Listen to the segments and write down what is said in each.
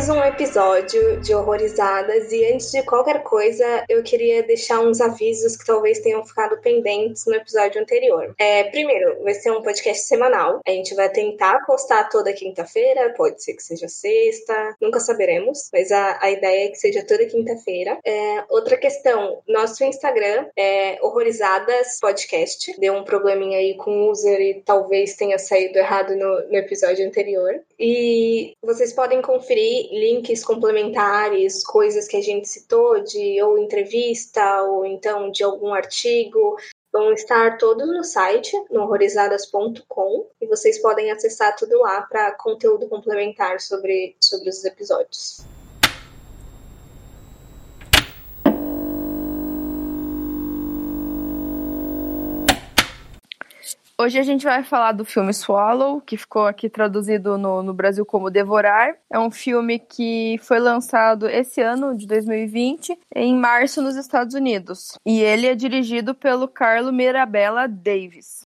Mais um episódio de Horrorizadas e antes de qualquer coisa, eu queria deixar uns avisos que talvez tenham ficado pendentes no episódio anterior. É, primeiro, vai ser um podcast semanal. A gente vai tentar postar toda quinta-feira, pode ser que seja sexta, nunca saberemos, mas a, a ideia é que seja toda quinta-feira. É, outra questão, nosso Instagram é Horrorizadas Podcast. Deu um probleminha aí com o user e talvez tenha saído errado no, no episódio anterior. E vocês podem conferir links complementares, coisas que a gente citou de ou entrevista ou então de algum artigo, vão estar todos no site, no horrorizadas.com, e vocês podem acessar tudo lá para conteúdo complementar sobre, sobre os episódios. Hoje a gente vai falar do filme Swallow, que ficou aqui traduzido no, no, Brasil como Devorar. É um filme que foi lançado esse ano, de 2020, em março nos Estados Unidos. E ele é dirigido pelo Carlo Mirabella Davis.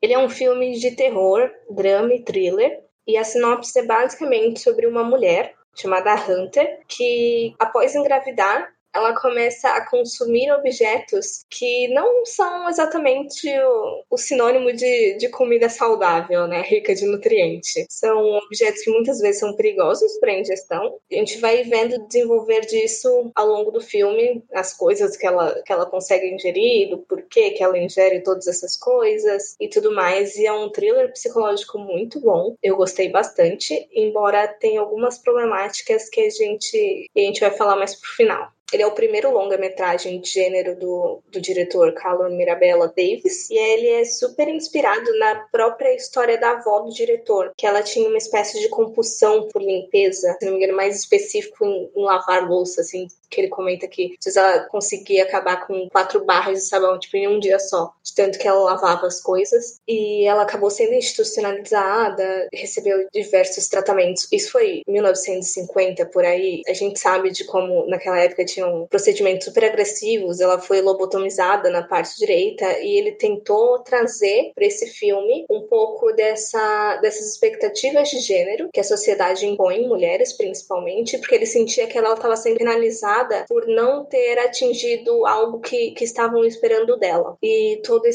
Ele é um filme de terror, drama e thriller. E a sinopse é basicamente sobre uma mulher chamada Hunter, que após engravidar, ela começa a consumir objetos que não são exatamente o, o sinônimo de, de comida saudável, né? Rica de nutriente. São objetos que muitas vezes são perigosos para a ingestão. A gente vai vendo desenvolver disso ao longo do filme, as coisas que ela, que ela consegue ingerir, do porquê que ela ingere todas essas coisas e tudo mais. E é um thriller psicológico muito bom. Eu gostei bastante, embora tenha algumas problemáticas que a gente, a gente vai falar mais pro final. Ele é o primeiro longa-metragem de gênero do, do diretor Carlo Mirabella Davis, e ele é super inspirado na própria história da avó do diretor, que ela tinha uma espécie de compulsão por limpeza, se não me engano, mais específico em, em lavar louça, assim, que ele comenta que ela conseguia acabar com quatro barras de sabão, tipo, em um dia só, de tanto que ela lavava as coisas. E ela acabou sendo institucionalizada, recebeu diversos tratamentos. Isso foi 1950, por aí. A gente sabe de como naquela época tinham procedimentos super agressivos. Ela foi lobotomizada na parte direita e ele tentou trazer para esse filme um pouco dessa, dessas expectativas de gênero que a sociedade impõe mulheres, principalmente, porque ele sentia que ela estava sendo penalizada por não ter atingido algo que, que estavam esperando dela. E toda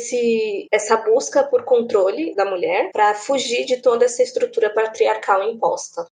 essa busca por controle da mulher para fugir de toda essa estrutura patriarcal imposta.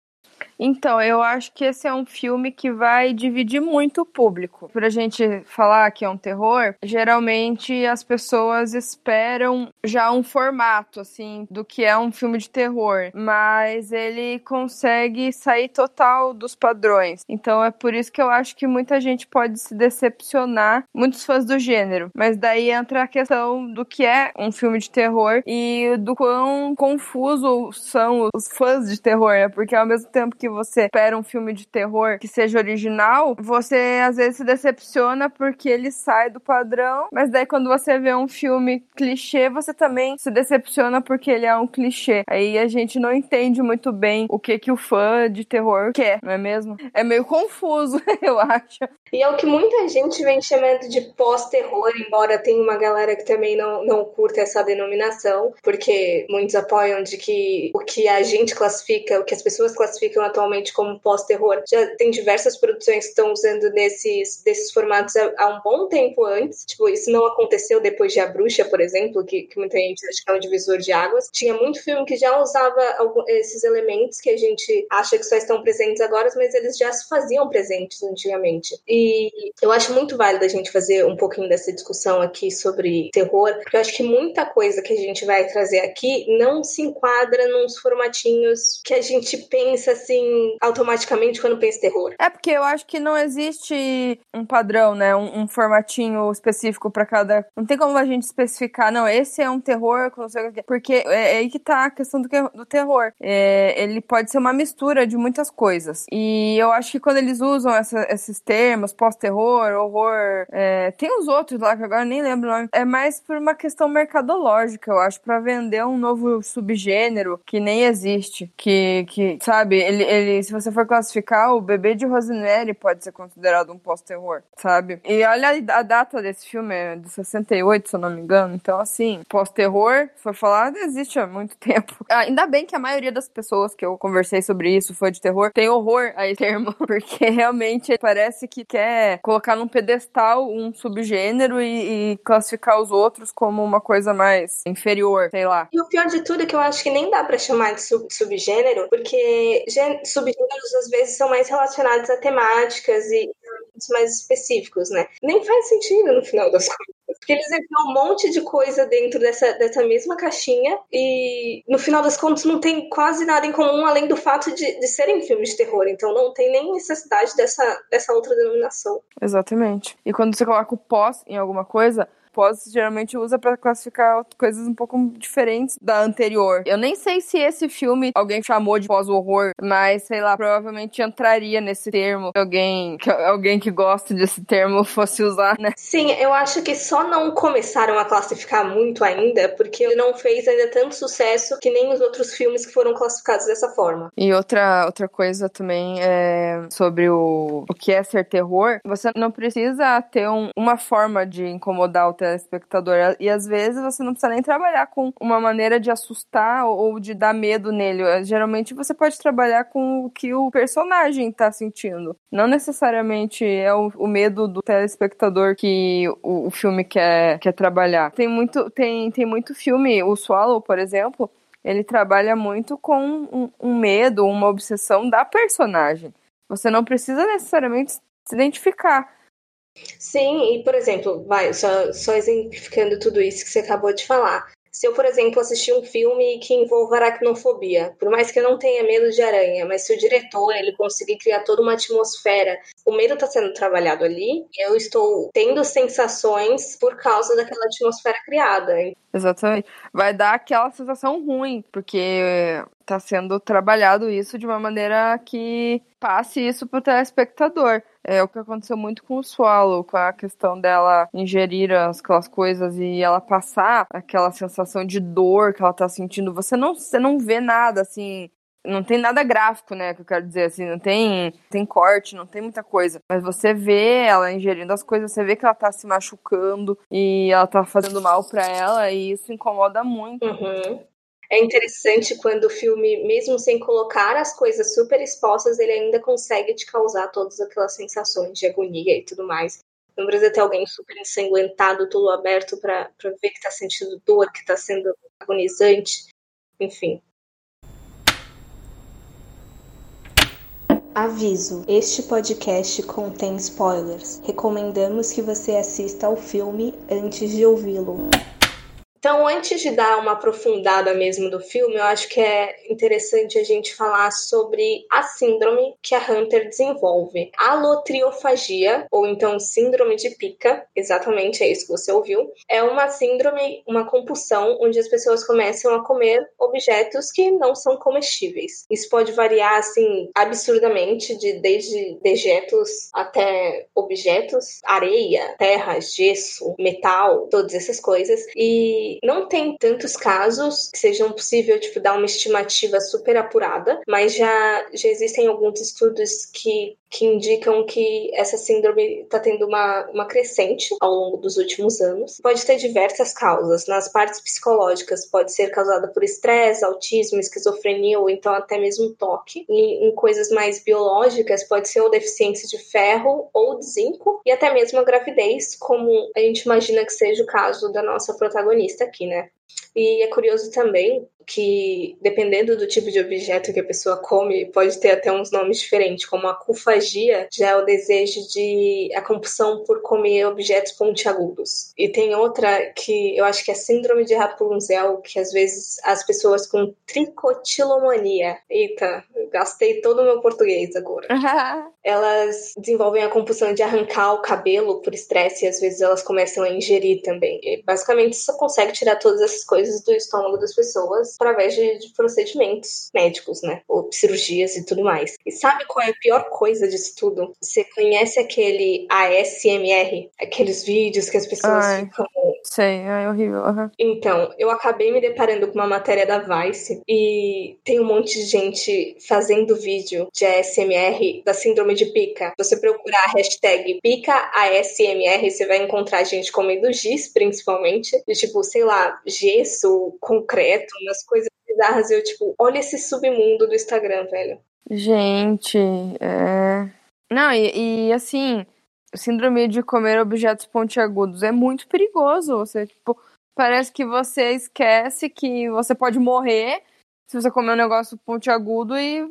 Então, eu acho que esse é um filme que vai dividir muito o público. Pra gente falar que é um terror, geralmente as pessoas esperam já um formato, assim, do que é um filme de terror. Mas ele consegue sair total dos padrões. Então é por isso que eu acho que muita gente pode se decepcionar, muitos fãs do gênero. Mas daí entra a questão do que é um filme de terror e do quão confuso são os fãs de terror, né? Porque ao mesmo tempo que que você espera um filme de terror que seja original, você às vezes se decepciona porque ele sai do padrão, mas daí quando você vê um filme clichê, você também se decepciona porque ele é um clichê. Aí a gente não entende muito bem o que que o fã de terror quer, não é mesmo? É meio confuso, eu acho. E é o que muita gente vem chamando de pós-terror, embora tenha uma galera que também não, não curta essa denominação, porque muitos apoiam de que o que a gente classifica, o que as pessoas classificam atualmente como pós-terror. Já tem diversas produções que estão usando nesses, desses formatos há, há, um bom tempo antes. Tipo, isso não aconteceu depois de A Bruxa, por exemplo, que, que muita gente acha que é um divisor de águas. Tinha muito filme que já usava algum, esses elementos que a gente acha que só estão presentes agora, mas eles já se faziam presentes antigamente. E eu acho muito válido a gente fazer um pouquinho dessa discussão aqui sobre terror, porque eu acho que muita coisa que a gente vai trazer aqui não se enquadra nos formatinhos que a gente pensa assim automaticamente quando pensa terror. É porque eu acho que não existe um padrão, né? Um, um formatinho específico para cada. Não tem como a gente especificar, não, esse é um terror, porque é, é aí que tá a questão do, do terror. É, ele pode ser uma mistura de muitas coisas. E eu acho que quando eles usam essa, esses termos, pós-terror, horror, é, tem os outros lá que agora nem lembro o nome. É mais por uma questão mercadológica, eu acho, para vender um novo subgênero que nem existe. Que, que sabe, ele, ele, se você for classificar, o bebê de Rosemary pode ser considerado um pós-terror, sabe? E olha a data desse filme, é de 68, se eu não me engano. Então, assim, pós-terror, foi falado, existe há muito tempo. Ainda bem que a maioria das pessoas que eu conversei sobre isso, foi de terror, tem horror a esse termo, porque realmente parece que quer colocar num pedestal um subgênero e, e classificar os outros como uma coisa mais inferior, sei lá. E o pior de tudo é que eu acho que nem dá para chamar de sub subgênero, porque subgêneros às vezes são mais relacionados a temáticas e mais específicos, né? Nem faz sentido no final das contas. Porque eles enfiam um monte de coisa dentro dessa, dessa mesma caixinha e no final das contas não tem quase nada em comum além do fato de, de serem filmes de terror. Então não tem nem necessidade dessa, dessa outra denominação. Exatamente. E quando você coloca o pós em alguma coisa, pós geralmente usa para classificar coisas um pouco diferentes da anterior. Eu nem sei se esse filme alguém chamou de pós-horror, mas sei lá, provavelmente entraria nesse termo. Alguém que alguém que gosta desse termo fosse usar, né? Sim, eu acho que só não começaram a classificar muito ainda porque ele não fez ainda tanto sucesso que nem os outros filmes que foram classificados dessa forma. E outra outra coisa também é sobre o, o que é ser terror. Você não precisa ter um, uma forma de incomodar o telespectador. E às vezes você não precisa nem trabalhar com uma maneira de assustar ou de dar medo nele. Geralmente você pode trabalhar com o que o personagem tá sentindo. Não necessariamente é o, o medo do telespectador que o, o, filme quer, quer trabalhar. Tem muito, tem, tem muito filme, o Swallow, por exemplo, ele trabalha muito com um, um medo, uma obsessão da personagem. Você não precisa necessariamente se identificar. Sim, e por exemplo, vai, só, só exemplificando tudo isso que você acabou de falar. Se eu, por exemplo, assistir um filme que envolva aracnofobia, por mais que eu não tenha medo de aranha, mas se o diretor ele conseguir criar toda uma atmosfera, o medo está sendo trabalhado ali, eu estou tendo sensações por causa daquela atmosfera criada. Exatamente. Vai dar aquela sensação ruim, porque está sendo trabalhado isso de uma maneira que passe isso para o telespectador. É o que aconteceu muito com o Swallow, com a questão dela ingerir aquelas coisas e ela passar aquela sensação de dor que ela está sentindo. Você não, você não vê nada assim não tem nada gráfico, né, que eu quero dizer, assim, não tem, tem corte, não tem muita coisa, mas você vê ela ingerindo as coisas, você vê que ela tá se machucando e ela tá fazendo mal para ela e isso incomoda muito. Uhum. É interessante quando o filme, mesmo sem colocar as coisas super expostas, ele ainda consegue te causar todas aquelas sensações de agonia e tudo mais. Não precisa ter alguém super ensanguentado, tudo aberto para ver que tá sentindo dor, que tá sendo agonizante. Enfim. Aviso: este podcast contém spoilers. Recomendamos que você assista ao filme antes de ouvi-lo. Então, antes de dar uma aprofundada mesmo do filme, eu acho que é interessante a gente falar sobre a síndrome que a Hunter desenvolve. Alotriofagia, ou então síndrome de pica, exatamente é isso que você ouviu, é uma síndrome, uma compulsão onde as pessoas começam a comer objetos que não são comestíveis. Isso pode variar assim absurdamente de desde dejetos até objetos, areia, terra, gesso, metal, todas essas coisas. E não tem tantos casos que sejam possível tipo, dar uma estimativa super apurada, mas já, já existem alguns estudos que que indicam que essa síndrome está tendo uma, uma crescente ao longo dos últimos anos. Pode ter diversas causas. Nas partes psicológicas, pode ser causada por estresse, autismo, esquizofrenia ou então até mesmo toque. E em coisas mais biológicas, pode ser ou deficiência de ferro ou de zinco e até mesmo a gravidez, como a gente imagina que seja o caso da nossa protagonista aqui, né? E é curioso também que, dependendo do tipo de objeto que a pessoa come, pode ter até uns nomes diferentes, como a cufagia, já é o desejo de a compulsão por comer objetos pontiagudos. E tem outra que eu acho que é síndrome de Rapunzel, que às vezes as pessoas com tricotilomania, eita, gastei todo o meu português agora. elas desenvolvem a compulsão de arrancar o cabelo por estresse e às vezes elas começam a ingerir também. E, basicamente, só consegue tirar todas coisas do estômago das pessoas através de, de, procedimentos médicos, né? Ou cirurgias e tudo mais. E sabe qual é a pior coisa disso tudo? Você conhece aquele ASMR? Aqueles vídeos que as pessoas Ai. ficam Sei, é horrível. Uhum. Então, eu acabei me deparando com uma matéria da Vice e tem um monte de gente fazendo vídeo de ASMR da síndrome de pica. Você procurar a hashtag pica ASMR, você vai encontrar gente comendo giz, principalmente. De tipo, sei lá, gesso, concreto, umas coisas bizarras. Eu, tipo, olha esse submundo do Instagram, velho. Gente, é. Não, e, e assim, síndrome de comer objetos pontiagudos é muito perigoso. Você, tipo, parece que você esquece que você pode morrer se você comer um negócio pontiagudo e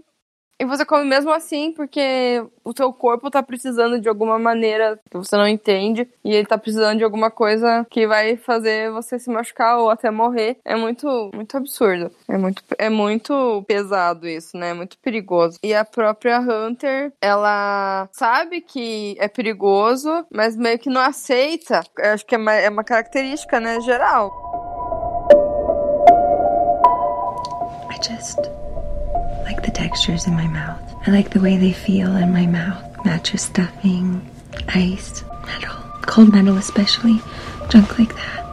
e você come mesmo assim porque o seu corpo tá precisando de alguma maneira que você não entende e ele tá precisando de alguma coisa que vai fazer você se machucar ou até morrer. É muito, muito absurdo. É muito, é muito pesado isso, né? É muito perigoso. E a própria Hunter, ela sabe que é perigoso, mas meio que não aceita. Eu acho que é uma, é uma característica, né, geral. I just like the textures in my mouth. I like the way they feel in my mouth. Mattress stuffing, ice, metal, cold metal especially, junk like that.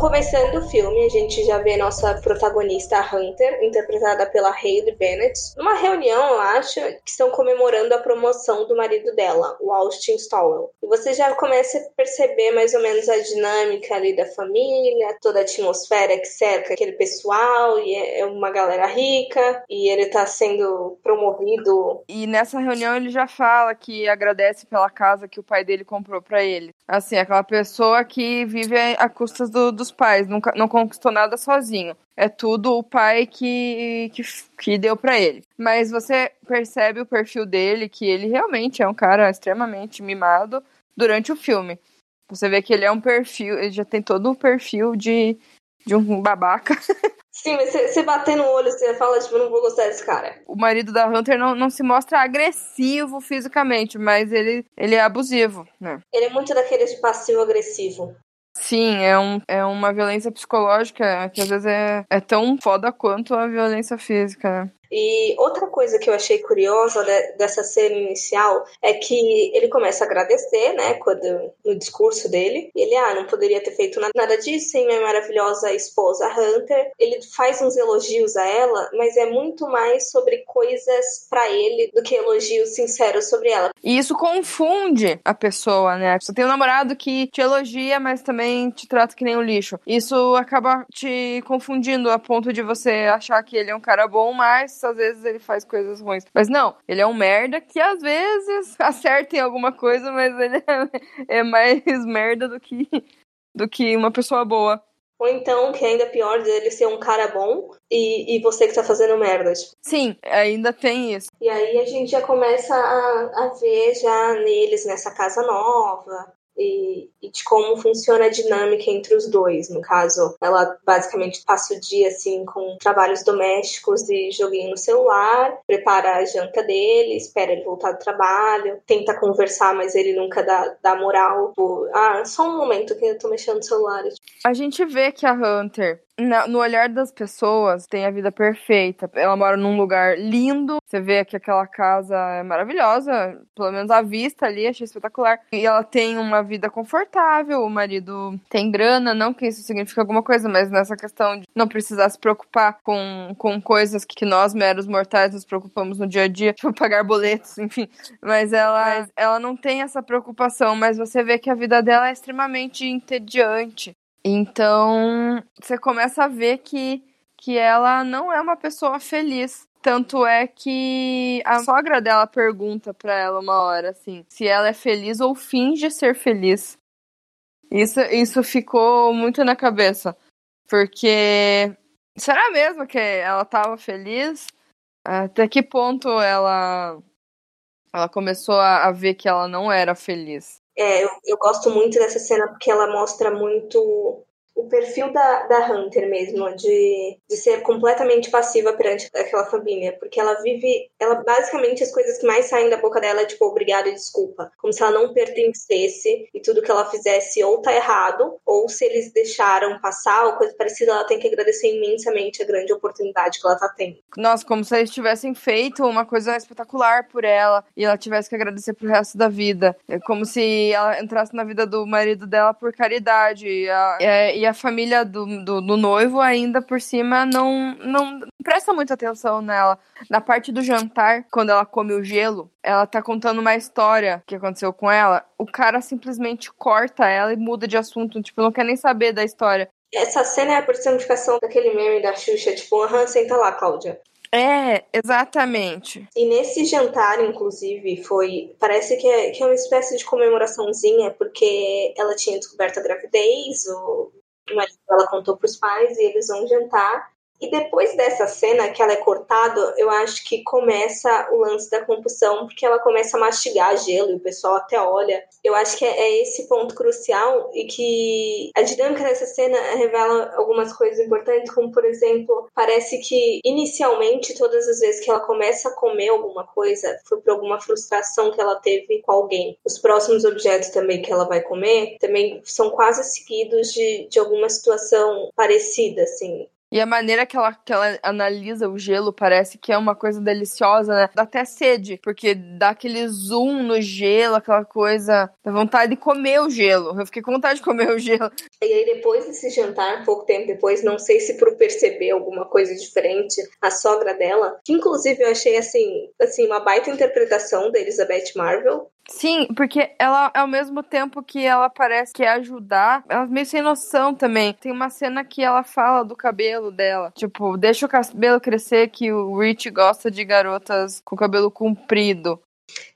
Começando o filme, a gente já vê nossa protagonista, Hunter, interpretada pela Hayley Bennett, numa reunião, eu acho, que estão comemorando a promoção do marido dela, o Austin Stowell. E você já começa a perceber mais ou menos a dinâmica ali da família, toda a atmosfera que cerca aquele pessoal, e é, é uma galera rica, e ele tá sendo promovido. E nessa reunião ele já fala que agradece pela casa que o pai dele comprou para ele. Assim, aquela pessoa que vive a custas do dos pais, nunca, não conquistou nada sozinho. É tudo o pai que, que, que deu para ele. Mas você percebe o perfil dele, que ele realmente é um cara extremamente mimado durante o filme. Você vê que ele é um perfil, ele já tem todo o perfil de, de um babaca. Sim, mas você bater no olho, você fala, tipo, não vou gostar desse cara. O marido da Hunter não, não se mostra agressivo fisicamente, mas ele, ele é abusivo, né? Ele é muito daqueles de passivo-agressivo. Sim, é, um, é uma violência psicológica que às vezes é, é tão foda quanto a violência física, né? E outra coisa que eu achei curiosa de, dessa cena inicial é que ele começa a agradecer, né, quando, no discurso dele. Ele, ah, não poderia ter feito nada disso sem minha maravilhosa esposa Hunter. Ele faz uns elogios a ela, mas é muito mais sobre coisas para ele do que elogios sinceros sobre ela. E isso confunde a pessoa, né? Você tem um namorado que te elogia, mas também te trata que nem um lixo. Isso acaba te confundindo a ponto de você achar que ele é um cara bom, mas às vezes ele faz coisas ruins. Mas não, ele é um merda que às vezes acerta em alguma coisa, mas ele é, é mais merda do que, do que uma pessoa boa. Ou então, que é ainda pior, dele ser um cara bom e, e você que tá fazendo merda. Tipo. Sim, ainda tem isso. E aí a gente já começa a, a ver já neles nessa casa nova, e, e, de como funciona a dinâmica entre os dois. No caso, ela basicamente passa o dia assim com trabalhos domésticos e joguinho no celular, prepara a janta dele, espera ele voltar do trabalho, tenta conversar, mas ele nunca dá, dá moral. Ah, só um momento que eu tô mexendo no celular. A gente vê que a Hunter no olhar das pessoas, tem a vida perfeita. Ela mora num lugar lindo. Você vê que aquela casa é maravilhosa. Pelo menos a vista ali, achei espetacular. E ela tem uma vida confortável. O marido tem grana. Não que isso signifique alguma coisa, mas nessa questão de não precisar se preocupar com, com coisas que nós, meros mortais, nos preocupamos no dia a dia, tipo pagar boletos, enfim. Mas ela, ela não tem essa preocupação. Mas você vê que a vida dela é extremamente entediante. Então, você começa a ver que, que ela não é uma pessoa feliz. Tanto é que a sogra dela pergunta pra ela uma hora, assim, se ela é feliz ou finge ser feliz. Isso, isso ficou muito na cabeça. Porque será mesmo que ela estava feliz? Até que ponto ela ela começou a, a ver que ela não era feliz? É, eu, eu gosto muito dessa cena porque ela mostra muito o perfil da, da Hunter mesmo, de, de ser completamente passiva perante aquela família, porque ela vive, ela basicamente as coisas que mais saem da boca dela é tipo, obrigada e desculpa, como se ela não pertencesse e tudo que ela fizesse ou tá errado, ou se eles deixaram passar ou coisa parecida, ela tem que agradecer imensamente a grande oportunidade que ela tá tendo. Nossa, como se eles tivessem feito uma coisa espetacular por ela e ela tivesse que agradecer pro resto da vida. É como se ela entrasse na vida do marido dela por caridade. E a, e a família do, do, do, noivo ainda por cima não, não presta muita atenção nela. Na parte do jantar, quando ela come o gelo, ela tá contando uma história que aconteceu com ela. O cara simplesmente corta ela e muda de assunto. Tipo, não quer nem saber da história. Essa cena é a personificação daquele meme da Xuxa, tipo, aham, senta lá, Cláudia. É, exatamente. E nesse jantar, inclusive, foi. Parece que é, que é uma espécie de comemoraçãozinha, porque ela tinha descoberto a gravidez, o marido dela contou pros pais e eles vão jantar. E depois dessa cena que ela é cortada, eu acho que começa o lance da compulsão, porque ela começa a mastigar gelo e o pessoal até olha. Eu acho que é, é esse ponto crucial e que a dinâmica dessa cena revela algumas coisas importantes, como por exemplo, parece que inicialmente todas as vezes que ela começa a comer alguma coisa foi por alguma frustração que ela teve com alguém. Os próximos objetos também que ela vai comer também são quase seguidos de, de alguma situação parecida, assim. E a maneira que ela, que ela analisa o gelo parece que é uma coisa deliciosa, né? Dá até sede, porque dá aquele zoom no gelo, aquela coisa. Dá vontade de comer o gelo. Eu fiquei com vontade de comer o gelo. E aí, depois desse jantar, pouco tempo depois, não sei se por perceber alguma coisa diferente, a sogra dela, que inclusive eu achei assim, assim uma baita interpretação da Elizabeth Marvel, Sim, porque ela, ao mesmo tempo que ela parece que ajudar, ela é meio sem noção também. Tem uma cena que ela fala do cabelo dela. Tipo, deixa o cabelo crescer que o Rich gosta de garotas com cabelo comprido.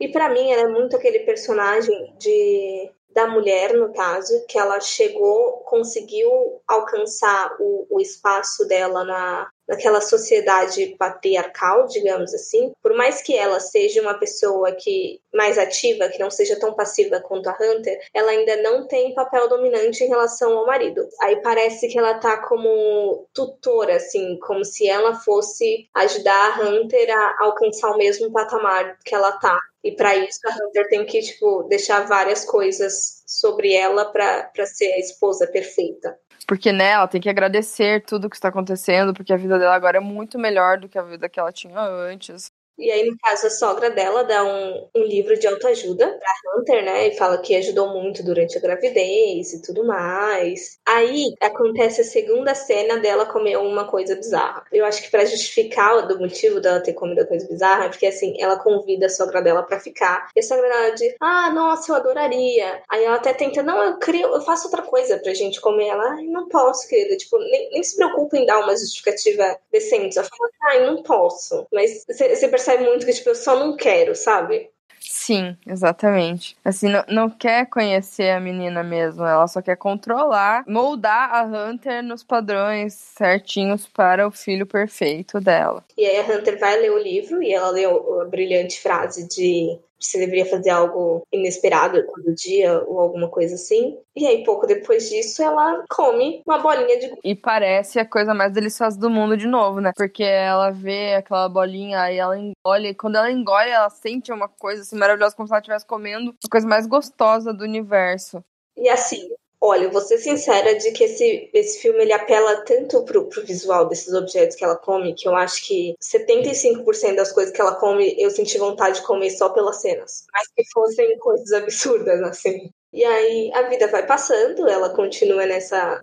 E para mim, é muito aquele personagem de da mulher, no caso, que ela chegou, conseguiu alcançar o, o espaço dela na, naquela sociedade patriarcal, digamos assim, por mais que ela seja uma pessoa que mais ativa, que não seja tão passiva quanto a Hunter, ela ainda não tem papel dominante em relação ao marido. Aí parece que ela tá como tutora, assim, como se ela fosse ajudar a Hunter a alcançar o mesmo patamar que ela tá. E para isso a Hunter tem que, tipo, deixar várias coisas sobre ela para ser a esposa perfeita. Porque, né, ela tem que agradecer tudo que está acontecendo, porque a vida dela agora é muito melhor do que a vida que ela tinha antes. E aí, no caso, a sogra dela dá um, um livro de autoajuda pra Hunter, né? E fala que ajudou muito durante a gravidez e tudo mais. Aí acontece a segunda cena dela comer uma coisa bizarra. Eu acho que para justificar o motivo dela ter comido coisa bizarra, é porque assim, ela convida a sogra dela para ficar. E a sogra dela diz: Ah, nossa, eu adoraria. Aí ela até tenta, não, eu crio, eu faço outra coisa pra gente comer. Ela, ai, não posso, querida. Tipo, nem, nem se preocupe em dar uma justificativa decente. Ela fala, ai, não posso. Mas você percebe percebe muito que, tipo, eu só não quero, sabe? Sim, exatamente. Assim, não, não quer conhecer a menina mesmo, ela só quer controlar, moldar a Hunter nos padrões certinhos para o filho perfeito dela. E aí a Hunter vai ler o livro e ela lê a brilhante frase de você deveria fazer algo inesperado todo dia ou alguma coisa assim. E aí, pouco depois disso, ela come uma bolinha de. E parece a coisa mais deliciosa do mundo de novo, né? Porque ela vê aquela bolinha e ela engole. E quando ela engole, ela sente uma coisa assim maravilhosa, como se ela estivesse comendo a coisa mais gostosa do universo. E assim, Olha, vou ser sincera de que esse, esse filme ele apela tanto pro, pro visual desses objetos que ela come, que eu acho que 75% das coisas que ela come eu senti vontade de comer só pelas cenas. Mas que fossem coisas absurdas, assim. E aí a vida vai passando, ela continua nessa,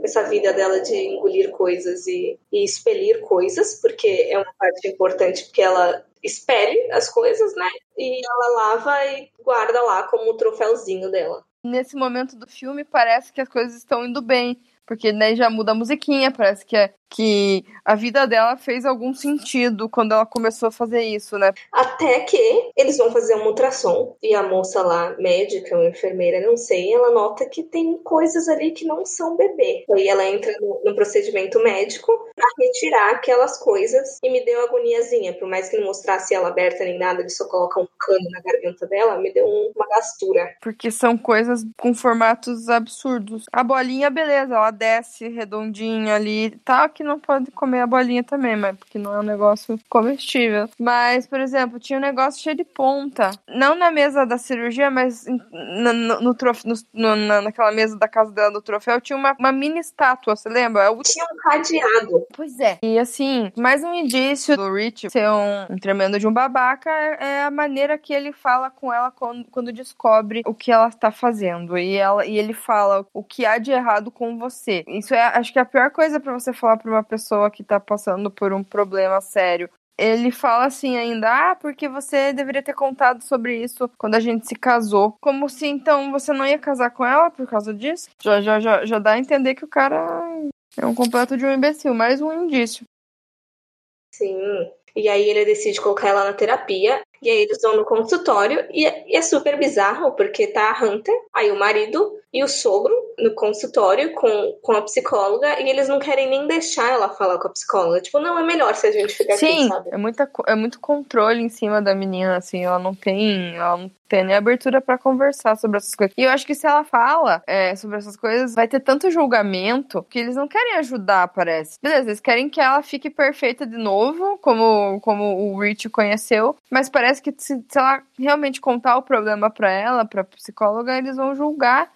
nessa vida dela de engolir coisas e, e expelir coisas, porque é uma parte importante, porque ela expele as coisas, né? E ela lava e guarda lá como o troféuzinho dela nesse momento do filme parece que as coisas estão indo bem. Porque daí já muda a musiquinha, parece que, é, que a vida dela fez algum sentido quando ela começou a fazer isso, né? Até que eles vão fazer um ultrassom e a moça lá, médica ou enfermeira, não sei, ela nota que tem coisas ali que não são bebê. Aí ela entra no, no procedimento médico a retirar aquelas coisas e me deu agoniazinha. Por mais que não mostrasse ela aberta nem nada, ele só coloca um cano na garganta dela, me deu uma gastura. Porque são coisas com formatos absurdos. A bolinha, beleza, ela desce redondinha ali. Tá que não pode comer a bolinha também, mas porque não é um negócio comestível. Mas, por exemplo, tinha um negócio cheio de ponta. Não na mesa da cirurgia, mas no, no, no, no na, naquela mesa da casa dela do troféu, tinha uma, uma mini estátua, você lembra? Eu... Tinha um cadeado. Pois é. E assim, mais um indício do Rich ser um, um tremendo de um babaca é a maneira que ele fala com ela quando, quando descobre o que ela está fazendo. E, ela, e ele fala o que há de errado com você. Isso é, acho que é a pior coisa para você falar para uma pessoa que tá passando por um problema sério ele fala assim ainda, ah, porque você deveria ter contado sobre isso quando a gente se casou. Como se então você não ia casar com ela por causa disso? Já, já, já, já dá a entender que o cara é um completo de um imbecil, mais um indício. Sim. E aí ele decide colocar ela na terapia. E aí eles vão no consultório. E é, e é super bizarro, porque tá a Hunter, aí o marido e o sogro no consultório com, com a psicóloga e eles não querem nem deixar ela falar com a psicóloga. Tipo, não, é melhor se a gente ficar Sim, aqui, sabe? É, muita, é muito controle em cima da menina, assim, ela não tem, ela não tem nem abertura para conversar sobre essas coisas. E eu acho que se ela fala é, sobre essas coisas, vai ter tanto julgamento que eles não querem ajudar, parece. Beleza, eles querem que ela fique perfeita de novo, como, como o Rich conheceu, mas parece que se, se ela realmente contar o problema para ela, pra psicóloga, eles vão julgar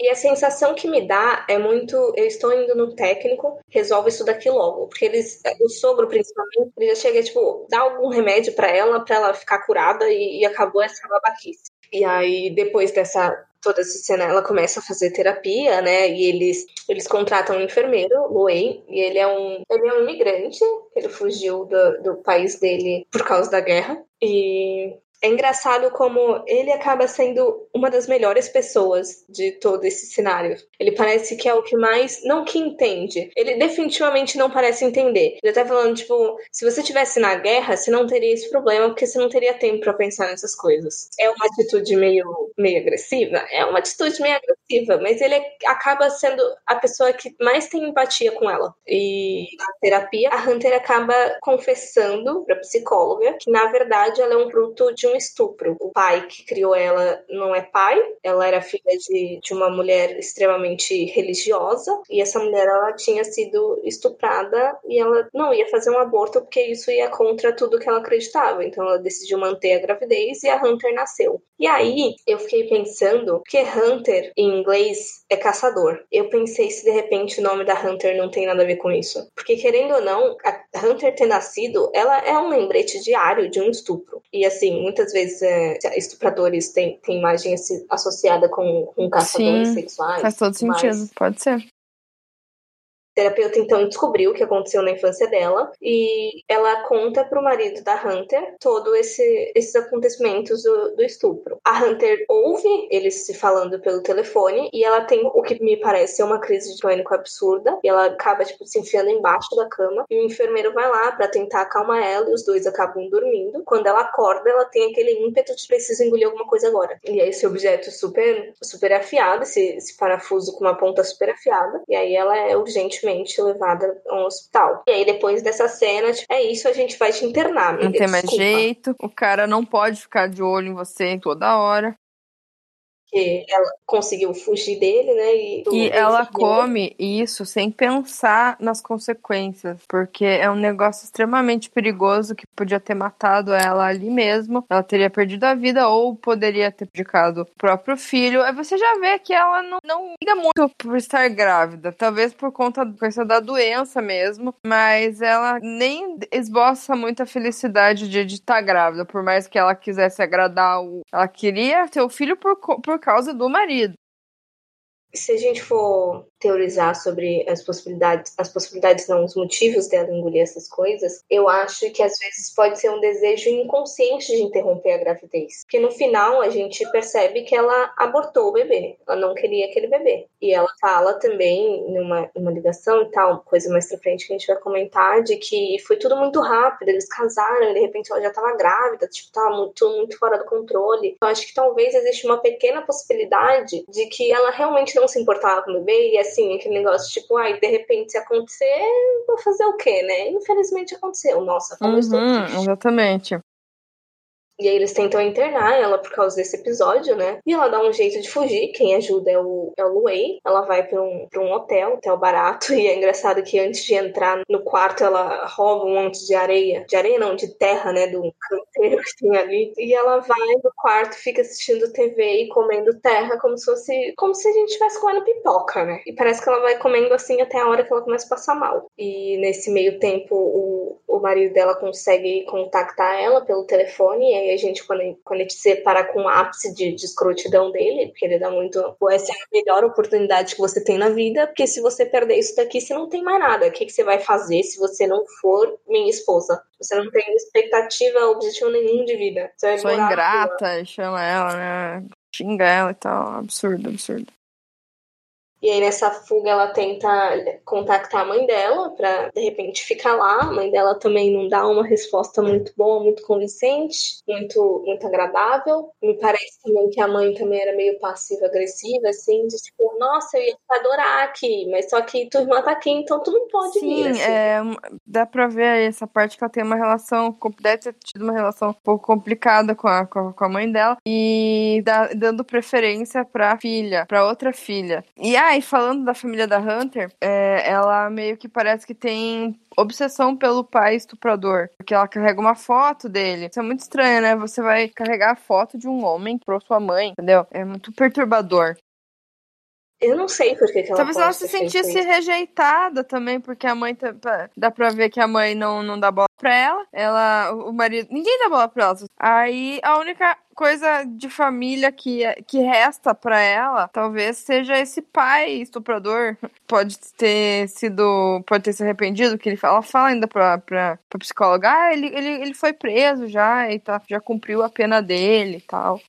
e a sensação que me dá é muito, eu estou indo no técnico, resolve isso daqui logo, porque eles, o sogro principalmente, ele já chega tipo, dá algum remédio para ela, para ela ficar curada e, e acabou essa babaquice. E aí depois dessa toda essa cena, ela começa a fazer terapia, né? E eles eles contratam um enfermeiro, Luei, e ele é um ele é um imigrante, ele fugiu do, do país dele por causa da guerra. E é engraçado como ele acaba sendo uma das melhores pessoas de todo esse cenário. Ele parece que é o que mais. Não que entende. Ele definitivamente não parece entender. Ele tá falando, tipo, se você tivesse na guerra, você não teria esse problema, porque você não teria tempo para pensar nessas coisas. É uma atitude meio, meio agressiva? É uma atitude meio agressiva, mas ele acaba sendo a pessoa que mais tem empatia com ela. E na terapia, a Hunter acaba confessando pra psicóloga que, na verdade, ela é um fruto de um estupro. O pai que criou ela não é pai, ela era filha de, de uma mulher extremamente religiosa e essa mulher ela tinha sido estuprada e ela não ia fazer um aborto porque isso ia contra tudo que ela acreditava. Então ela decidiu manter a gravidez e a Hunter nasceu. E aí eu fiquei pensando que Hunter em inglês é caçador. Eu pensei se de repente o nome da Hunter não tem nada a ver com isso. Porque querendo ou não, a Hunter ter nascido, ela é um lembrete diário de um estupro. E assim, muitas vezes é, estupradores têm, têm imagem associada com, com caçadores Sim, sexuais. Faz todo sentido, pode ser terapeuta então descobriu o que aconteceu na infância dela e ela conta pro marido da Hunter todo esse, esses acontecimentos do, do, estupro. A Hunter ouve eles se falando pelo telefone e ela tem o que me parece uma crise de pânico absurda e ela acaba tipo se enfiando embaixo da cama e o enfermeiro vai lá para tentar acalmar ela e os dois acabam dormindo. Quando ela acorda, ela tem aquele ímpeto de preciso engolir alguma coisa agora. E aí esse objeto super super afiado, esse, esse parafuso com uma ponta super afiada e aí ela é urgentemente levada a um hospital. E aí, depois dessa cena, tipo, é isso, a gente vai te internar, amiga. Não tem mais jeito. O cara não pode ficar de olho em você toda hora porque ela conseguiu fugir dele, né? E, e ela come isso sem pensar nas consequências, porque é um negócio extremamente perigoso que podia ter matado ela ali mesmo. Ela teria perdido a vida ou poderia ter prejudicado o próprio filho. Aí você já vê que ela não, não liga muito por estar grávida, talvez por conta da doença mesmo, mas ela nem esboça muita felicidade de estar grávida, por mais que ela quisesse agradar o. Ela queria ter o filho por, por causa do marido. Se a gente for teorizar sobre as possibilidades, as possibilidades não, os motivos dela engolir essas coisas, eu acho que às vezes pode ser um desejo inconsciente de interromper a gravidez. Porque no final a gente percebe que ela abortou o bebê, ela não queria aquele bebê. E ela fala também numa, numa ligação e tal, coisa mais pra frente que a gente vai comentar, de que foi tudo muito rápido, eles casaram e de repente ela já tava grávida, tipo, tava muito, muito fora do controle. Eu acho que talvez existe uma pequena possibilidade de que ela realmente não se importava com o bebê e assim, aquele negócio tipo, ai, de repente se acontecer, vou fazer o quê, né? Infelizmente aconteceu. Nossa, como uhum, estou triste. Exatamente. E aí eles tentam internar ela por causa desse episódio, né? E ela dá um jeito de fugir. Quem ajuda é o, é o Luei. Ela vai pra um, pra um hotel, hotel barato. E é engraçado que antes de entrar no quarto, ela rouba um monte de areia. De areia não, de terra, né? Do canteiro que tem ali. E ela vai no quarto, fica assistindo TV e comendo terra como se fosse. Como se a gente estivesse comendo pipoca, né? E parece que ela vai comendo assim até a hora que ela começa a passar mal. E nesse meio tempo, o, o marido dela consegue contactar ela pelo telefone. E aí a gente, quando, a gente se separa com o ápice de, de escrotidão dele, porque ele dá muito. Essa é a melhor oportunidade que você tem na vida, porque se você perder isso daqui, você não tem mais nada. O que, que você vai fazer se você não for minha esposa? Você não tem expectativa, objetivo nenhum de vida. Você Sou ingrata, chama ela, né? Xinga ela e tal. Absurdo, absurdo. E aí nessa fuga ela tenta contactar a mãe dela pra de repente ficar lá. A mãe dela também não dá uma resposta muito boa, muito convincente, muito, muito agradável. Me parece também que a mãe também era meio passiva-agressiva, assim, de tipo, nossa, eu ia adorar aqui, mas só que tua irmã tá aqui, então tu não pode Sim, vir. Assim. é, dá pra ver aí essa parte que ela tem uma relação, deve ter tido uma relação um pouco complicada com a, com a, com a mãe dela e dá, dando preferência pra filha, pra outra filha. E aí, falando da família da Hunter, é, ela meio que parece que tem obsessão pelo pai estuprador, porque ela carrega uma foto dele. Isso é muito estranho, né? Você vai carregar a foto de um homem pro sua mãe, entendeu? É muito perturbador. Eu não sei por que, que ela Talvez ela se sentisse isso. rejeitada também, porque a mãe tá- pa- dá pra ver que a mãe não, não dá bola pra ela. Ela, o marido, ninguém dá bola pra ela. Aí a única coisa de família que, que resta pra ela, talvez seja esse pai estuprador. Pode ter sido, pode ter se arrependido, que ele fala, ela fala ainda pra, pra, pra psicóloga, ah, ele, ele, ele foi preso já e tá, já cumpriu a pena dele e tal.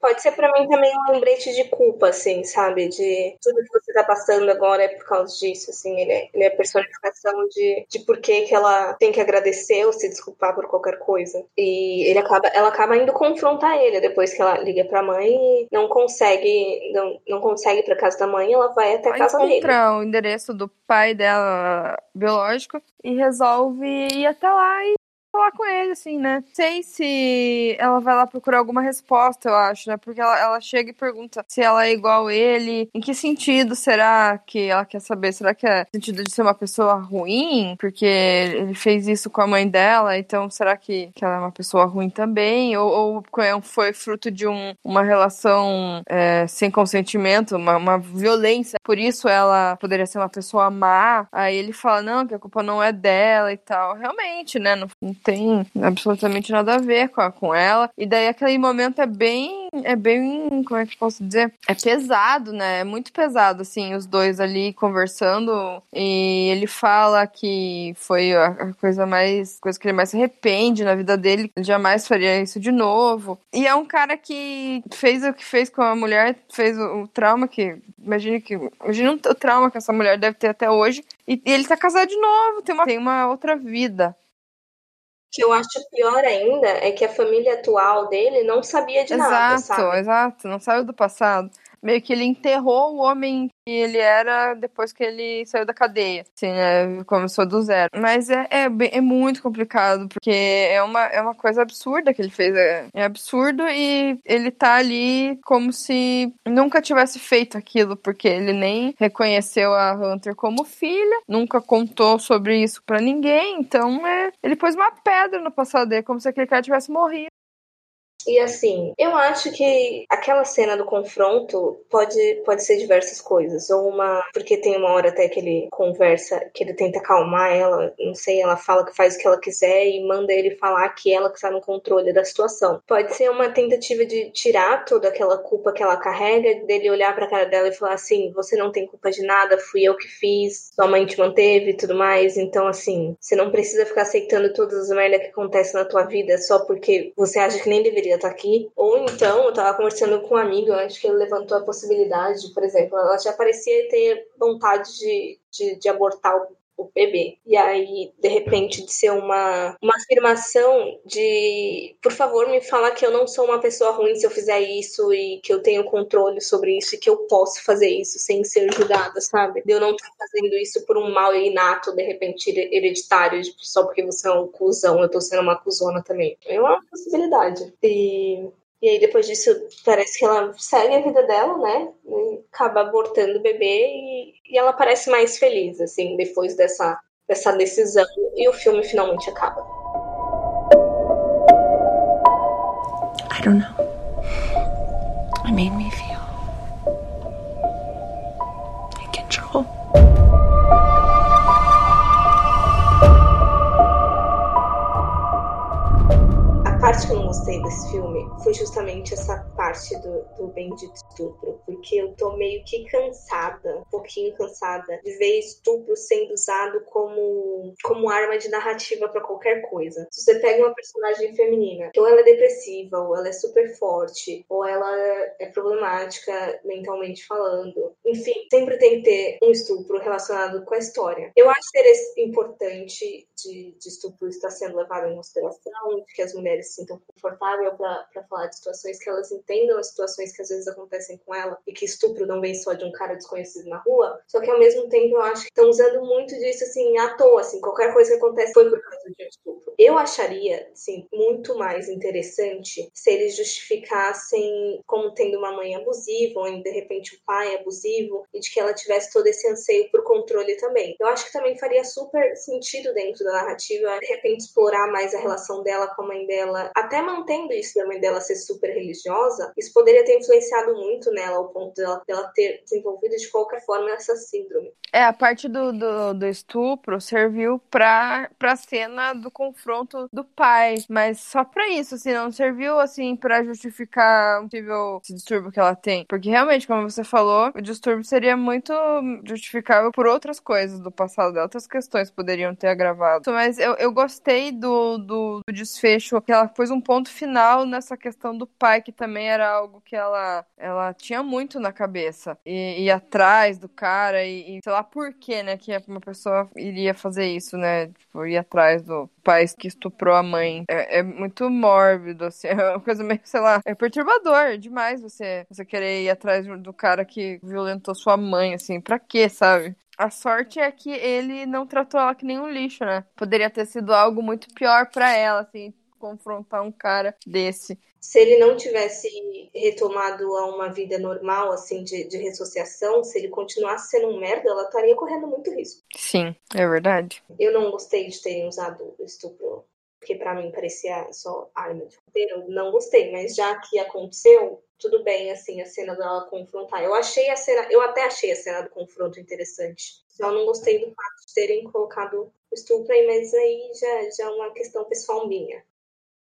Pode ser pra mim também um lembrete de culpa, assim, sabe? De tudo que você tá passando agora é por causa disso, assim. Ele é, ele é a personificação de, de por que, que ela tem que agradecer ou se desculpar por qualquer coisa. E ele acaba, ela acaba indo confrontar ele depois que ela liga pra mãe e não consegue, não, não consegue ir pra casa da mãe, ela vai até a casa dele. encontra o endereço do pai dela biológico e resolve ir até lá e falar com ele, assim, né? Sei se ela vai lá procurar alguma resposta, eu acho, né? Porque ela, ela chega e pergunta se ela é igual ele. Em que sentido será que ela quer saber? Será que é sentido de ser uma pessoa ruim? Porque ele fez isso com a mãe dela, então será que, que ela é uma pessoa ruim também? Ou, ou foi fruto de um, uma relação é, sem consentimento, uma, uma violência? Por isso ela poderia ser uma pessoa má? Aí ele fala, não, que a culpa não é dela e tal. Realmente, né? Não, não tem absolutamente nada a ver com, a, com ela. E daí aquele momento é bem. É bem. Como é que posso dizer? É pesado, né? É muito pesado, assim, os dois ali conversando. E ele fala que foi a, a coisa mais. coisa que ele mais se arrepende na vida dele. Ele jamais faria isso de novo. E é um cara que fez o que fez com a mulher, fez o, o trauma que. Imagine que. Imagina o trauma que essa mulher deve ter até hoje. E, e ele tá casado de novo, tem uma, tem uma outra vida. O que eu acho pior ainda é que a família atual dele não sabia de exato, nada, sabe? Exato, não saiu do passado. Meio que ele enterrou o homem que ele era depois que ele saiu da cadeia. Assim, né? Começou do zero. Mas é, é, é muito complicado, porque é uma, é uma coisa absurda que ele fez. É, é absurdo e ele tá ali como se nunca tivesse feito aquilo, porque ele nem reconheceu a Hunter como filha, nunca contou sobre isso pra ninguém. Então, é, ele pôs uma pedra no passado dele, como se aquele cara tivesse morrido. E assim, eu acho que aquela cena do confronto pode, pode ser diversas coisas. Ou uma. Porque tem uma hora até que ele conversa, que ele tenta acalmar ela, não sei, ela fala que faz o que ela quiser e manda ele falar que ela que está no controle da situação. Pode ser uma tentativa de tirar toda aquela culpa que ela carrega, dele olhar pra cara dela e falar assim: você não tem culpa de nada, fui eu que fiz, sua mãe te manteve e tudo mais. Então, assim, você não precisa ficar aceitando todas as merdas que acontecem na tua vida só porque você acha que nem deveria estar aqui. Ou então, eu tava conversando com um amigo, acho que ele levantou a possibilidade, por exemplo, ela já parecia ter vontade de, de, de abortar o bebê. E aí, de repente, de ser uma, uma afirmação de por favor, me fala que eu não sou uma pessoa ruim se eu fizer isso e que eu tenho controle sobre isso e que eu posso fazer isso sem ser julgada, sabe? De eu não estar fazendo isso por um mal inato, de repente, hereditário, tipo, só porque você é um cuzão, eu tô sendo uma cuzona também. É uma possibilidade. E e aí, depois disso, parece que ela segue a vida dela, né? E acaba abortando o bebê e, e ela parece mais feliz, assim, depois dessa, dessa decisão. E o filme finalmente acaba. I don't know. It made me feel in control. parte que eu gostei desse filme foi justamente essa parte do, do bendito estupro, porque eu tô meio que cansada, um pouquinho cansada, de ver estupro sendo usado como, como arma de narrativa para qualquer coisa. Se você pega uma personagem feminina, ou ela é depressiva, ou ela é super forte, ou ela é problemática mentalmente falando, enfim, sempre tem que ter um estupro relacionado com a história. Eu acho que importante de, de estupro estar sendo levado em consideração, de que as mulheres sintam confortável para falar de situações que elas entendam as situações que às vezes acontecem com ela e que estupro não vem só de um cara desconhecido na rua. Só que ao mesmo tempo eu acho que estão usando muito disso assim à toa, assim, qualquer coisa que acontece foi por causa de um estupro. Eu acharia, assim, muito mais interessante se eles justificassem como tendo uma mãe abusiva ou de repente o pai abusivo e de que ela tivesse todo esse anseio por controle também. Eu acho que também faria super sentido dentro da narrativa de repente explorar mais a relação dela com a mãe dela até mantendo isso mãe dela ser super religiosa, isso poderia ter influenciado muito nela, ao ponto dela, dela ter desenvolvido de qualquer forma essa síndrome. É, a parte do, do, do estupro serviu pra, pra cena do confronto do pai, mas só pra isso, assim, não serviu, assim, pra justificar o possível distúrbio que ela tem. Porque realmente, como você falou, o distúrbio seria muito justificável por outras coisas do passado dela, outras questões poderiam ter agravado. Mas eu, eu gostei do, do, do desfecho que ela pôs um ponto final nessa questão do pai, que também era algo que ela, ela tinha muito na cabeça. E ir atrás do cara e, e sei lá por que, né, que uma pessoa iria fazer isso, né? Tipo, ir atrás do pai que estuprou a mãe. É, é muito mórbido, assim, é uma coisa meio, sei lá, é perturbador demais você, você querer ir atrás do cara que violentou sua mãe, assim, pra quê, sabe? A sorte é que ele não tratou ela que nem um lixo, né? Poderia ter sido algo muito pior para ela, assim, confrontar um cara desse. Se ele não tivesse retomado a uma vida normal, assim, de, de ressociação, se ele continuasse sendo um merda, ela estaria correndo muito risco. Sim, é verdade. Eu não gostei de terem usado o estupro, porque para mim parecia só arma de roteiro. Não gostei, mas já que aconteceu, tudo bem, assim, a cena dela confrontar. Eu achei a cena, eu até achei a cena do confronto interessante. Só não gostei do fato de terem colocado o estupro aí, mas aí já, já é uma questão pessoal minha.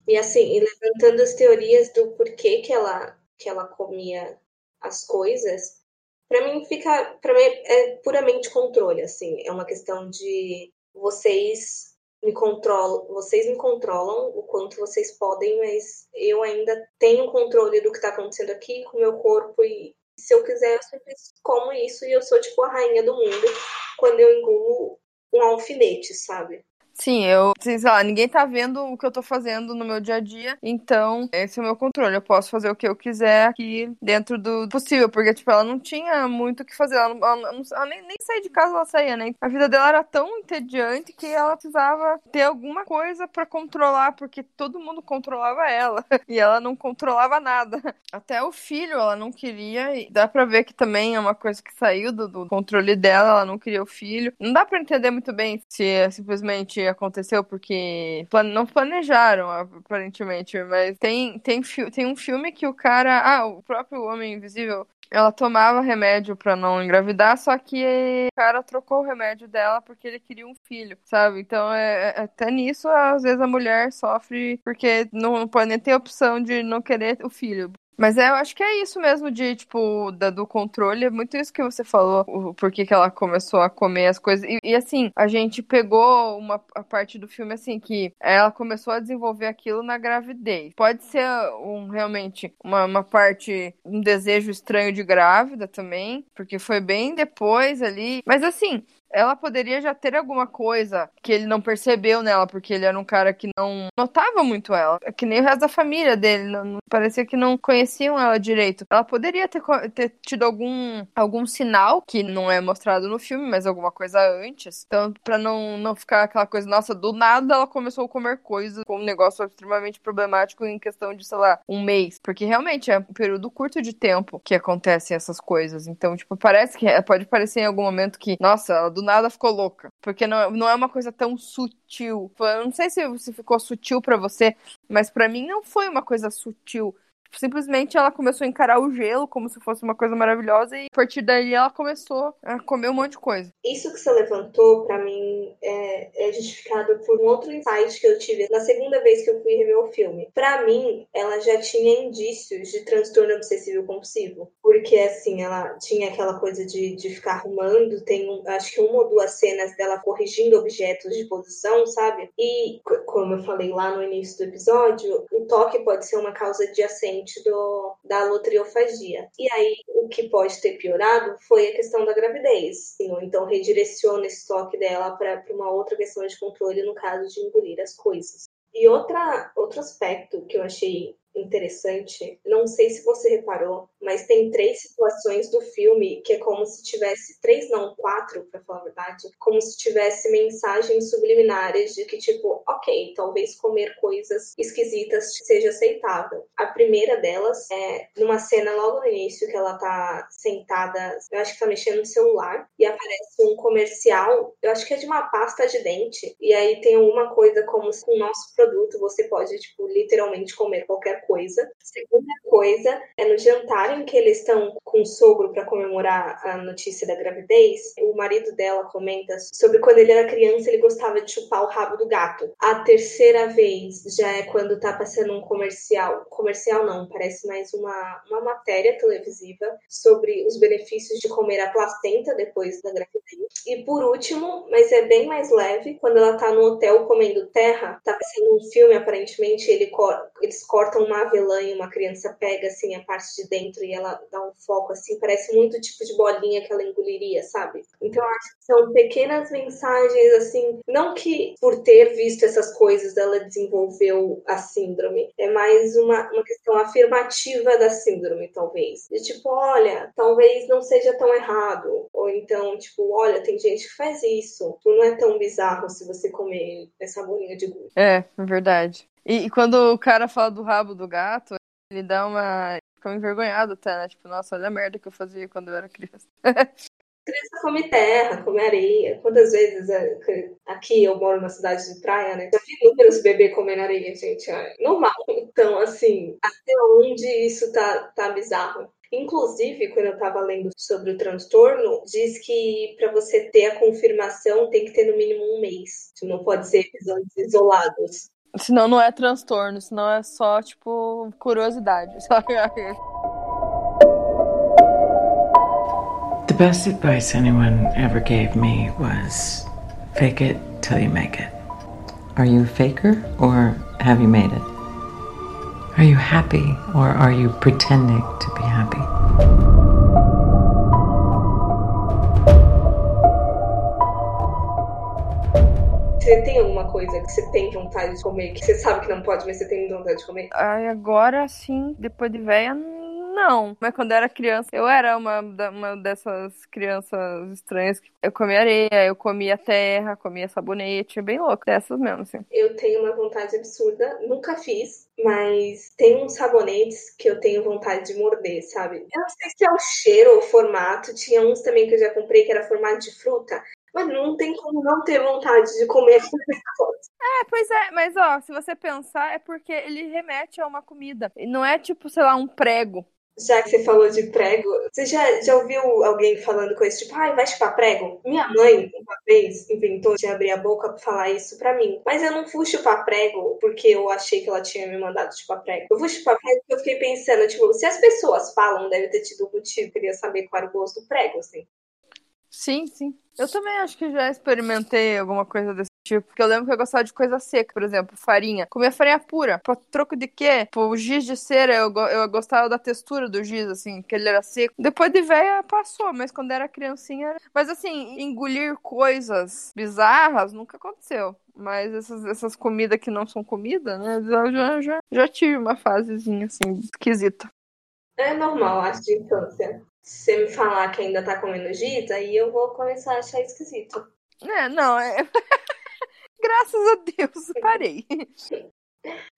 E assim, e levantando as teorias do porquê que ela, que ela comia as coisas, para mim fica, para mim é puramente controle, assim, é uma questão de vocês me controlam, vocês me controlam o quanto vocês podem, mas eu ainda tenho controle do que tá acontecendo aqui com o meu corpo e se eu quiser eu sempre como isso e eu sou tipo a rainha do mundo quando eu engulo um alfinete, sabe? Sim, eu, sei lá, ninguém tá vendo o que eu tô fazendo no meu dia a dia, então esse é o meu controle. Eu posso fazer o que eu quiser aqui dentro do possível, porque, tipo, ela não tinha muito o que fazer. Ela, ela, ela, ela nem, nem sair de casa ela saía, né? A vida dela era tão entediante que ela precisava ter alguma coisa para controlar, porque todo mundo controlava ela e ela não controlava nada. Até o filho ela não queria, e dá pra ver que também é uma coisa que saiu do, do controle dela, ela não queria o filho. Não dá pra entender muito bem se é simplesmente aconteceu porque não planejaram, aparentemente, mas tem, tem, tem um filme que o cara. Ah, o próprio Homem Invisível ela tomava remédio para não engravidar, só que o cara trocou o remédio dela porque ele queria um filho, sabe? Então, é, é, até nisso, às vezes a mulher sofre porque não pode nem ter opção de não querer o filho. Mas é, eu acho que é isso mesmo de, tipo, da, do controle. É muito isso que você falou, o porquê que ela começou a comer as coisas. E, e, assim, a gente pegou uma a parte do filme, assim, que ela começou a desenvolver aquilo na gravidez. Pode ser um, realmente uma, uma parte, um desejo estranho de grávida também, porque foi bem depois ali. Mas assim, ela poderia já ter alguma coisa que ele não percebeu nela, porque ele era um cara que não notava muito ela. É que nem o resto da família dele, não, não, parecia que não conheciam ela direito. Ela poderia ter, ter tido algum, algum sinal, que não é mostrado no filme, mas alguma coisa antes. Então, pra não, não ficar aquela coisa, nossa, do nada ela começou a comer coisas com um negócio extremamente problemático em questão de, sei lá, um mês. Porque realmente é um período curto de tempo que acontecem essas coisas. Então, tipo, parece que pode parecer em algum momento que, nossa, ela do nada ficou louca. Porque não, não é uma coisa tão sutil. Eu não sei se, se ficou sutil para você, mas para mim não foi uma coisa sutil simplesmente ela começou a encarar o gelo como se fosse uma coisa maravilhosa e a partir daí ela começou a comer um monte de coisa. Isso que você levantou, para mim, é, é, justificado por um outro insight que eu tive na segunda vez que eu fui rever o filme. Para mim, ela já tinha indícios de transtorno obsessivo compulsivo, porque assim, ela tinha aquela coisa de, de ficar arrumando, tem acho que uma ou duas cenas dela corrigindo objetos de posição, sabe? E como eu falei lá no início do episódio, o toque pode ser uma causa de ascensão do, da lotriofagia. E aí, o que pode ter piorado foi a questão da gravidez. Então, redireciona esse toque dela para uma outra questão de controle, no caso de engolir as coisas. E outra, outro aspecto que eu achei interessante, não sei se você reparou, mas tem três situações do filme que é como se tivesse três, não, quatro, para falar a verdade, como se tivesse mensagens subliminares de que tipo, ok, talvez comer coisas esquisitas seja aceitável. A primeira delas é numa cena logo no início que ela tá sentada, eu acho que tá mexendo no celular e aparece um comercial, eu acho que é de uma pasta de dente e aí tem alguma coisa como se com o nosso produto você pode tipo literalmente comer qualquer coisa. Segunda coisa é no jantar em que eles estão com o sogro para comemorar a notícia da gravidez, o marido dela comenta sobre quando ele era criança ele gostava de chupar o rabo do gato. A terceira vez já é quando tá passando um comercial. Comercial não, parece mais uma, uma matéria televisiva sobre os benefícios de comer a placenta depois da gravidez. E por último, mas é bem mais leve, quando ela tá no hotel comendo terra, tá passando um filme aparentemente, ele, eles cortam uma avelã e uma criança pega assim a parte de dentro e ela dá um foco assim, parece muito o tipo de bolinha que ela engoliria, sabe? Então eu acho que são pequenas mensagens assim, não que por ter visto essas coisas ela desenvolveu a síndrome, é mais uma, uma questão afirmativa da síndrome, talvez. De tipo, olha, talvez não seja tão errado, ou então, tipo, olha, tem gente que faz isso, não é tão bizarro se você comer essa bolinha de gude. É, é verdade. E, e, quando o cara fala do rabo do gato, ele dá uma. Fica envergonhado até, né? Tipo, nossa, olha a merda que eu fazia quando eu era criança. criança come terra, come areia. Quantas vezes é, aqui eu moro na cidade de praia, né? Já vi inúmeros bebês comendo areia, gente. É normal. Então, assim, até onde isso tá, tá bizarro? Inclusive, quando eu estava lendo sobre o transtorno, diz que para você ter a confirmação tem que ter no mínimo um mês. Não pode ser episódios isolados. Senão não é transtorno, senão é só, tipo, curiosidade. The best advice anyone ever gave me was fake it till you make it. Are you a faker or have you made it? Are you happy or are you pretending to be happy? Você tem alguma coisa que você tem vontade de comer, que você sabe que não pode, mas você tem vontade de comer? Ai, agora sim, depois de velha, não. Mas quando eu era criança, eu era uma, uma dessas crianças estranhas que eu comia areia, eu comia terra, comia sabonete, bem louco. Dessas mesmo, assim. Eu tenho uma vontade absurda, nunca fiz, mas tem uns sabonetes que eu tenho vontade de morder, sabe? Eu não sei se é o cheiro ou o formato. Tinha uns também que eu já comprei que era formato de fruta. Mas não tem como não ter vontade de comer. É, pois é, mas ó, se você pensar, é porque ele remete a uma comida. E não é tipo, sei lá, um prego. Já que você falou de prego, você já, já ouviu alguém falando com esse tipo, ai, vai chupar prego? Minha mãe, uma vez, inventou de abrir a boca pra falar isso pra mim. Mas eu não fui chupar prego porque eu achei que ela tinha me mandado chupar prego. Eu fui chupar prego porque eu fiquei pensando, tipo, se as pessoas falam, deve ter tido um motivo, queria saber qual era o gosto do prego, assim. Sim, sim. Eu também acho que já experimentei alguma coisa desse Tipo, porque eu lembro que eu gostava de coisa seca, por exemplo, farinha. Comia farinha pura. Por troco de quê? Por giz de cera, eu, eu gostava da textura do giz, assim, que ele era seco. Depois de velha, passou, mas quando era criancinha. Era... Mas assim, engolir coisas bizarras nunca aconteceu. Mas essas, essas comidas que não são comida, né? Eu já, já, já tive uma fasezinha assim, esquisita. É normal, acho, de infância. Você me falar que ainda tá comendo giz, aí eu vou começar a achar esquisito. É, não, é. Graças a Deus, parei.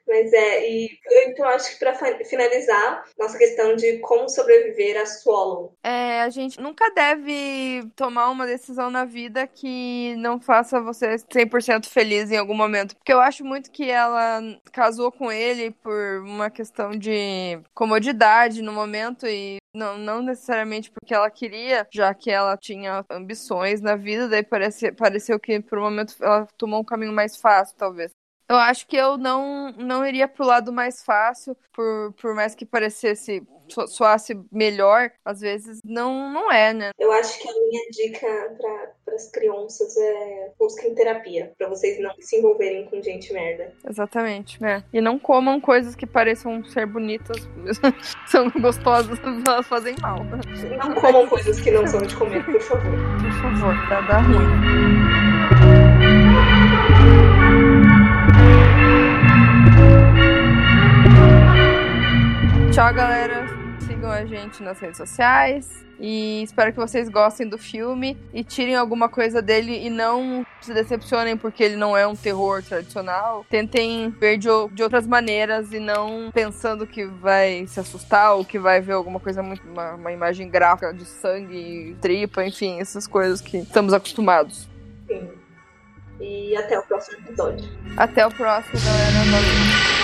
Mas é, e então acho que para finalizar, nossa questão de como sobreviver a Swallow. É, a gente nunca deve tomar uma decisão na vida que não faça você 100% feliz em algum momento. Porque eu acho muito que ela casou com ele por uma questão de comodidade no momento e não, não necessariamente porque ela queria, já que ela tinha ambições na vida, daí parece, pareceu que por um momento ela tomou um caminho mais fácil, talvez. Eu acho que eu não, não iria pro lado mais fácil, por, por mais que parecesse soasse melhor, às vezes não, não é, né? Eu acho que a minha dica para as crianças é busquem terapia, para vocês não se envolverem com gente merda. Exatamente, né? E não comam coisas que pareçam ser bonitas, são gostosas, elas fazem mal. Não comam coisas que não são de comer, por favor. Por favor, tá? Dá ruim. Tchau, galera. Sigam a gente nas redes sociais. E espero que vocês gostem do filme e tirem alguma coisa dele e não se decepcionem porque ele não é um terror tradicional. Tentem ver de, de outras maneiras e não pensando que vai se assustar ou que vai ver alguma coisa muito. uma, uma imagem gráfica de sangue, tripa, enfim, essas coisas que estamos acostumados. Sim. E até o próximo episódio. Até o próximo, galera. Valeu.